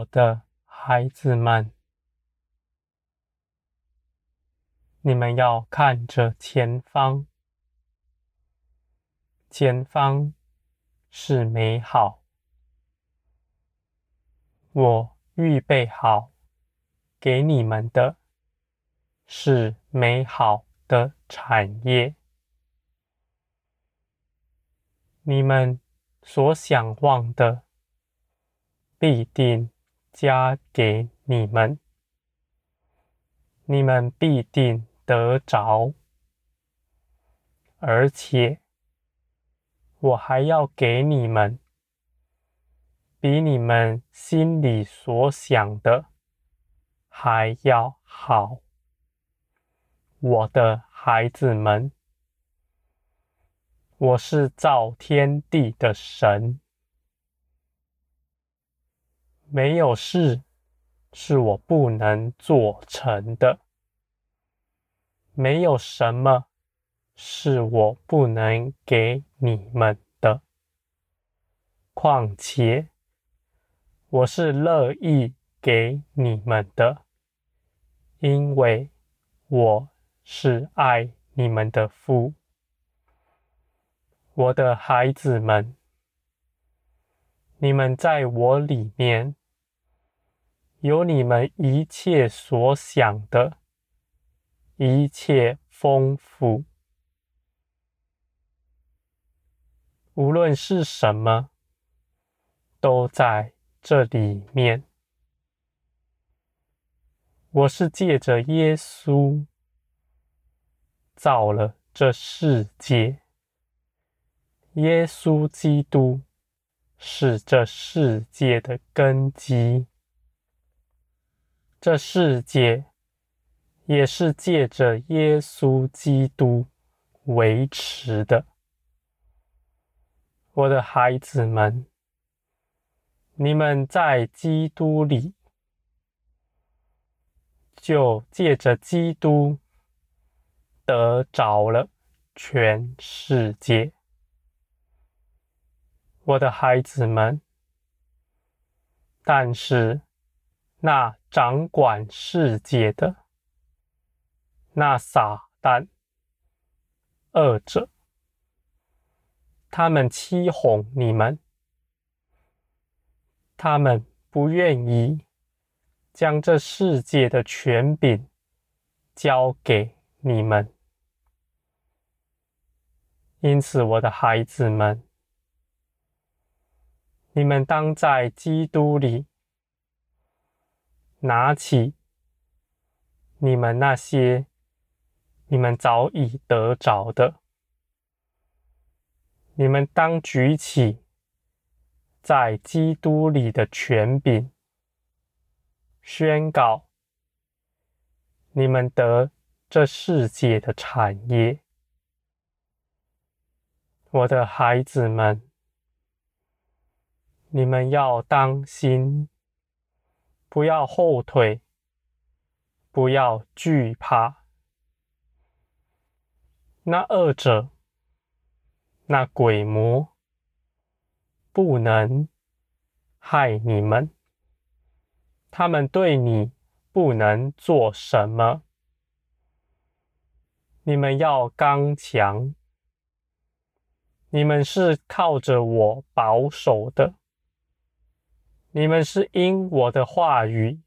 我的孩子们，你们要看着前方，前方是美好。我预备好给你们的是美好的产业。你们所想望的，必定加给你们，你们必定得着，而且我还要给你们。比你们心里所想的还要好，我的孩子们，我是造天地的神，没有事是我不能做成的，没有什么是我不能给你们的，况且。我是乐意给你们的，因为我是爱你们的父。我的孩子们，你们在我里面有你们一切所想的一切丰富，无论是什么，都在。这里面，我是借着耶稣造了这世界，耶稣基督是这世界的根基，这世界也是借着耶稣基督维持的。我的孩子们。你们在基督里，就借着基督得着了全世界，我的孩子们。但是那掌管世界的，那撒旦、恶者，他们欺哄你们。他们不愿意将这世界的权柄交给你们，因此，我的孩子们，你们当在基督里拿起你们那些你们早已得着的，你们当举起。在基督里的权柄，宣告你们得这世界的产业，我的孩子们，你们要当心，不要后退，不要惧怕，那恶者，那鬼魔。不能害你们，他们对你不能做什么。你们要刚强，你们是靠着我保守的，你们是因我的话语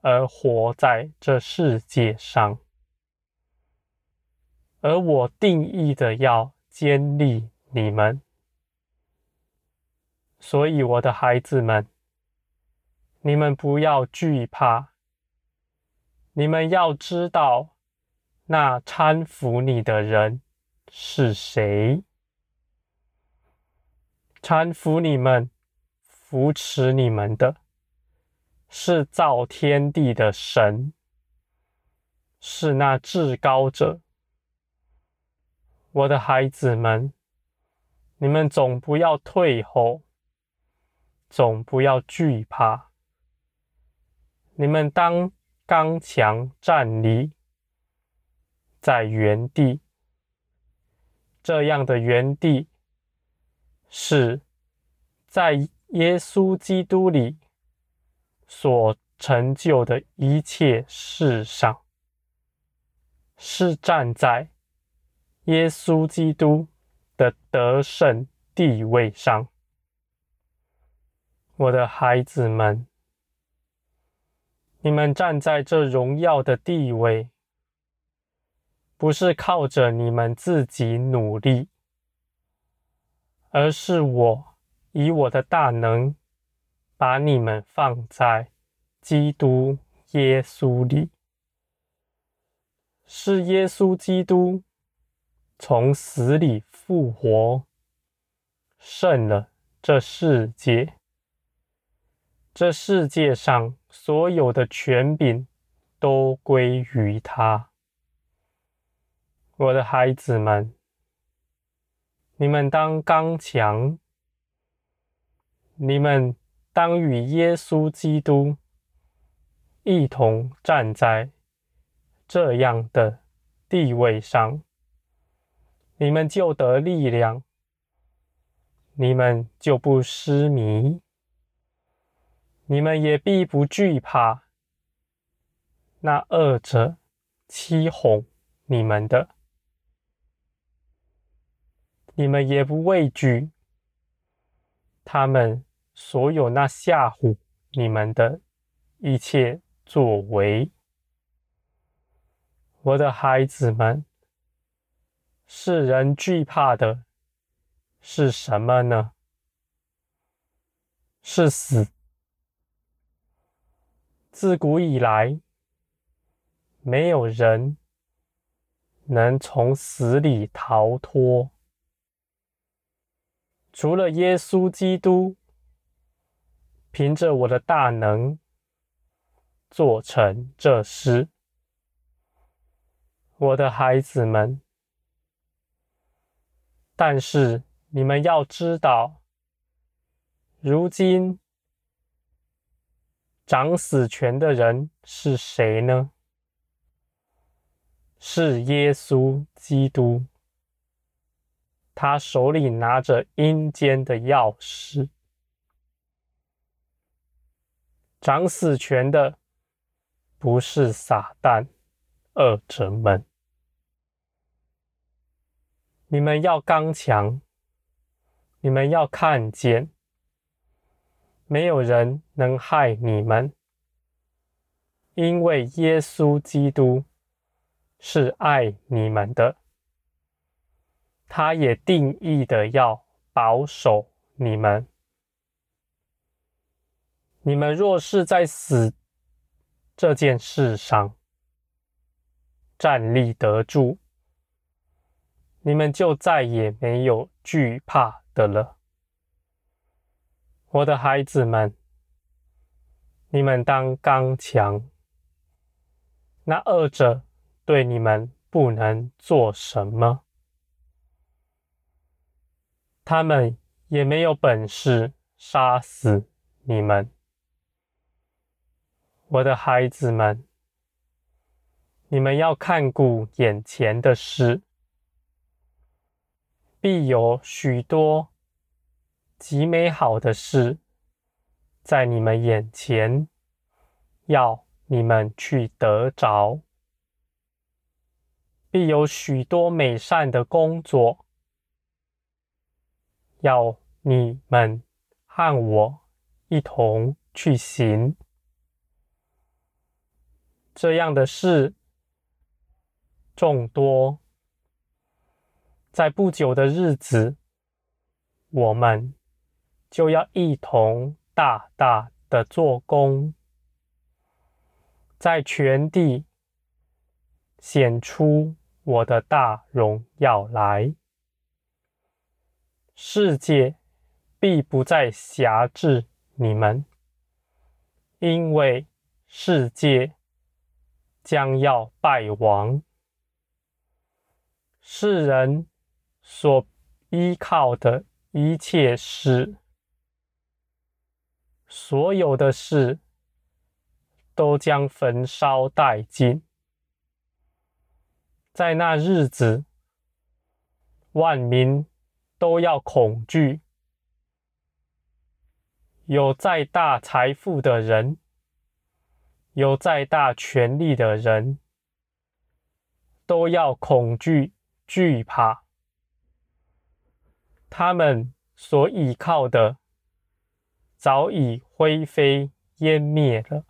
而活在这世界上，而我定义的要坚立你们。所以，我的孩子们，你们不要惧怕。你们要知道，那搀扶你的人是谁？搀扶你们、扶持你们的，是造天地的神，是那至高者。我的孩子们，你们总不要退后。总不要惧怕，你们当刚强站立在原地。这样的原地是在耶稣基督里所成就的一切事上，是站在耶稣基督的得胜地位上。我的孩子们，你们站在这荣耀的地位，不是靠着你们自己努力，而是我以我的大能，把你们放在基督耶稣里，是耶稣基督从死里复活，胜了这世界。这世界上所有的权柄都归于他。我的孩子们，你们当刚强，你们当与耶稣基督一同站在这样的地位上，你们就得力量，你们就不失迷。你们也必不惧怕那恶者欺哄你们的，你们也不畏惧他们所有那吓唬你们的一切作为。我的孩子们，世人惧怕的是什么呢？是死。自古以来，没有人能从死里逃脱，除了耶稣基督，凭着我的大能做成这诗。我的孩子们，但是你们要知道，如今。掌死权的人是谁呢？是耶稣基督，他手里拿着阴间的钥匙。掌死权的不是撒旦、恶者们。你们要刚强，你们要看见。没有人能害你们，因为耶稣基督是爱你们的，他也定义的要保守你们。你们若是在死这件事上站立得住，你们就再也没有惧怕的了。我的孩子们，你们当刚强。那恶者对你们不能做什么，他们也没有本事杀死你们。我的孩子们，你们要看顾眼前的事，必有许多。极美好的事在你们眼前，要你们去得着；必有许多美善的工作，要你们和我一同去行。这样的事众多，在不久的日子，我们。就要一同大大的做工，在全地显出我的大荣耀来。世界必不再辖制你们，因为世界将要败亡。世人所依靠的一切事。所有的事都将焚烧殆尽，在那日子，万民都要恐惧。有再大财富的人有再大权力的人，都要恐惧惧怕。他们所倚靠的，早已灰飞烟灭了。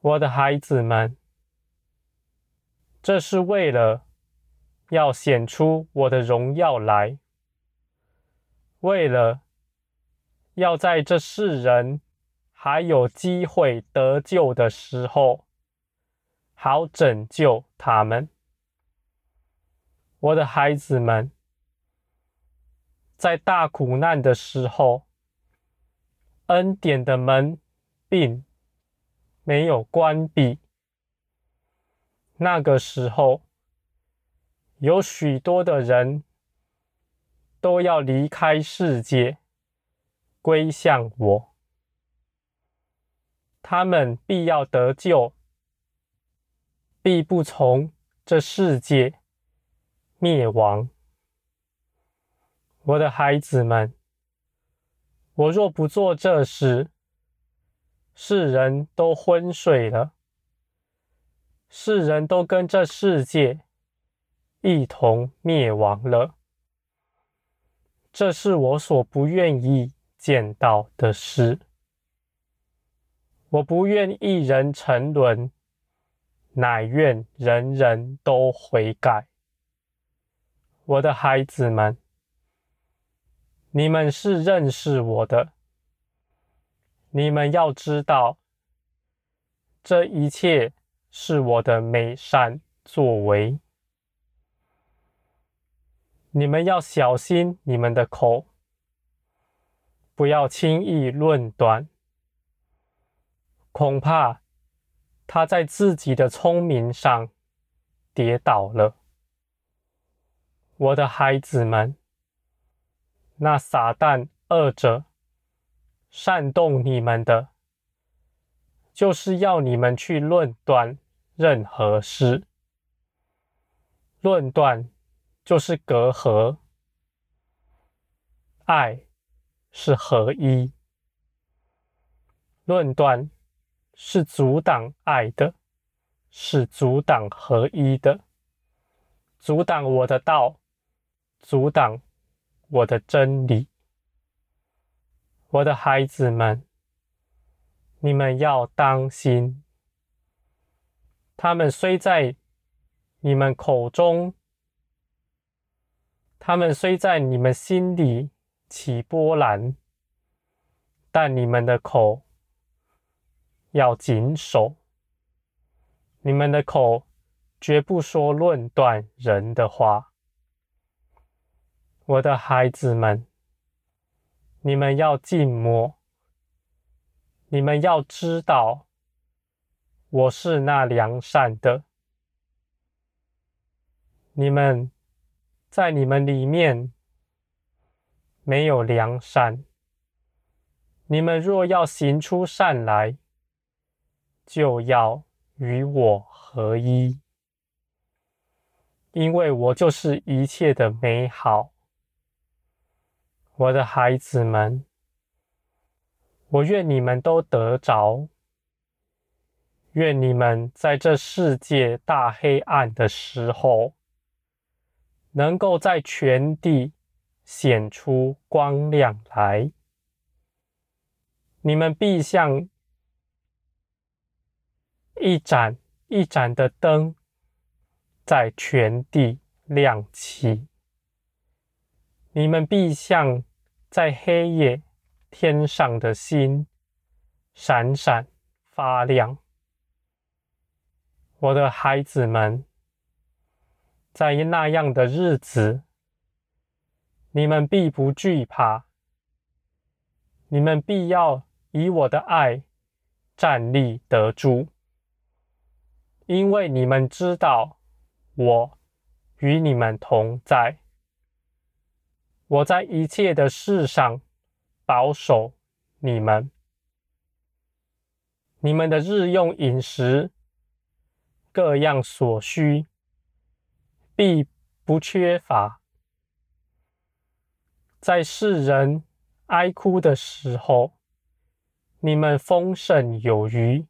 我的孩子们，这是为了要显出我的荣耀来，为了要在这世人。还有机会得救的时候，好拯救他们。我的孩子们，在大苦难的时候，恩典的门并没有关闭。那个时候，有许多的人都要离开世界，归向我。他们必要得救，必不从这世界灭亡。我的孩子们，我若不做这事，世人都昏睡了，世人都跟这世界一同灭亡了。这是我所不愿意见到的事。我不愿一人沉沦，乃愿人人都悔改。我的孩子们，你们是认识我的，你们要知道，这一切是我的美善作为。你们要小心你们的口，不要轻易论断。恐怕他在自己的聪明上跌倒了。我的孩子们，那撒旦恶者煽动你们的，就是要你们去论断任何事。论断就是隔阂，爱是合一。论断。是阻挡爱的，是阻挡合一的，阻挡我的道，阻挡我的真理。我的孩子们，你们要当心。他们虽在你们口中，他们虽在你们心里起波澜，但你们的口。要谨守，你们的口绝不说论断人的话。我的孩子们，你们要静默，你们要知道，我是那良善的。你们在你们里面没有良善，你们若要行出善来，就要与我合一，因为我就是一切的美好。我的孩子们，我愿你们都得着，愿你们在这世界大黑暗的时候，能够在全地显出光亮来。你们必像。一盏一盏的灯，在全地亮起。你们必像在黑夜天上的星，闪闪发亮。我的孩子们，在那样的日子，你们必不惧怕。你们必要以我的爱站立得住。因为你们知道，我与你们同在，我在一切的事上保守你们，你们的日用饮食，各样所需，必不缺乏。在世人哀哭的时候，你们丰盛有余，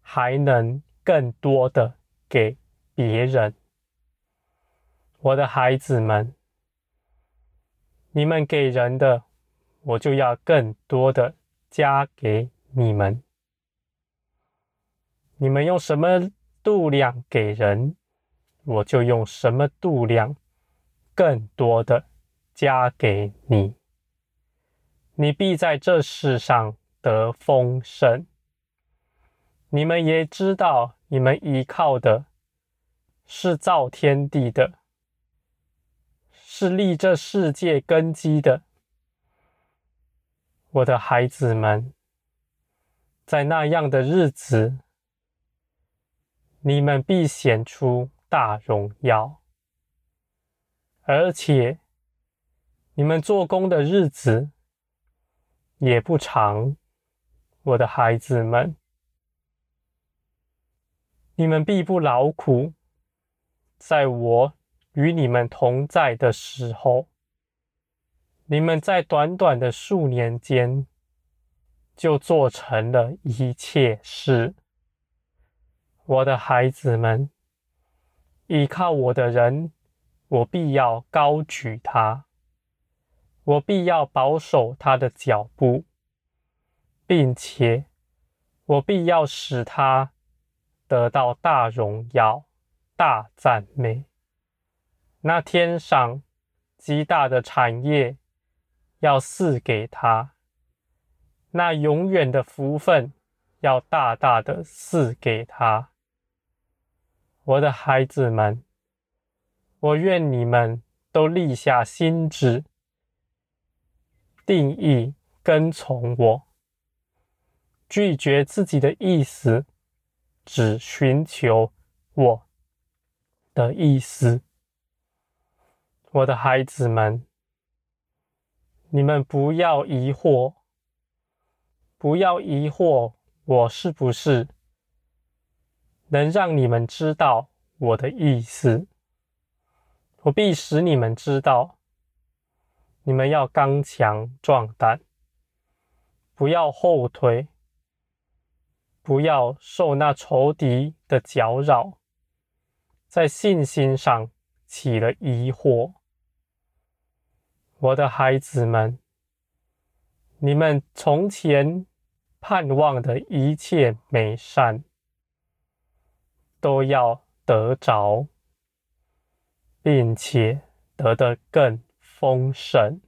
还能更多的给别人。我的孩子们，你们给人的，我就要更多的加给你们。你们用什么度量给人，我就用什么度量，更多的加给你。你必在这世上得丰盛。你们也知道，你们依靠的是造天地的，是立这世界根基的。我的孩子们，在那样的日子，你们必显出大荣耀，而且你们做工的日子也不长，我的孩子们，你们必不劳苦，在我与你们同在的时候，你们在短短的数年间就做成了一切事。我的孩子们，依靠我的人，我必要高举他；我必要保守他的脚步，并且我必要使他得到大荣耀、大赞美。那天上极大的产业要赐给他，那永远的福分要大大的赐给他。我的孩子们，我愿你们都立下心志，定义跟从我，拒绝自己的意思，只寻求我的意思。我的孩子们，你们不要疑惑，不要疑惑，我是不是？能让你们知道我的意思，我必使你们知道。你们要刚强壮胆，不要后退，不要受那仇敌的搅扰，在信心上起了疑惑。我的孩子们，你们从前盼望的一切美善，都要得着，并且得的更丰盛。